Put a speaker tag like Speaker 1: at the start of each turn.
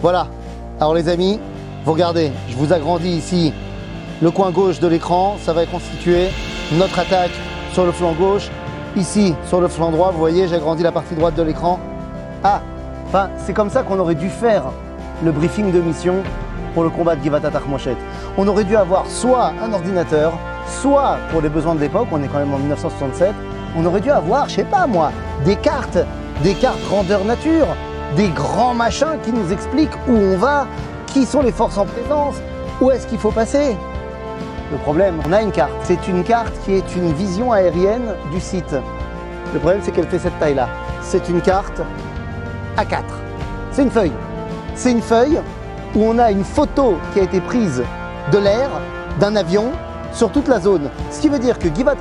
Speaker 1: Voilà. Alors les amis, vous regardez, je vous agrandis ici le coin gauche de l'écran. Ça va constituer notre attaque sur le flanc gauche. Ici, sur le flanc droit, vous voyez, j'ai agrandi la partie droite de l'écran. Ah, enfin, c'est comme ça qu'on aurait dû faire le briefing de mission pour le combat de Givata Tarmoshet. On aurait dû avoir soit un ordinateur, soit pour les besoins de l'époque, on est quand même en 1967, on aurait dû avoir, je sais pas moi, des cartes, des cartes grandeur nature, des grands machins qui nous expliquent où on va, qui sont les forces en présence, où est-ce qu'il faut passer. Le problème, on a une carte. C'est une carte qui est une vision aérienne du site. Le problème, c'est qu'elle fait cette taille-là. C'est une carte A4. C'est une feuille. C'est une feuille où on a une photo qui a été prise de l'air, d'un avion, sur toute la zone. Ce qui veut dire que Givat